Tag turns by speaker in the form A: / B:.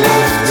A: left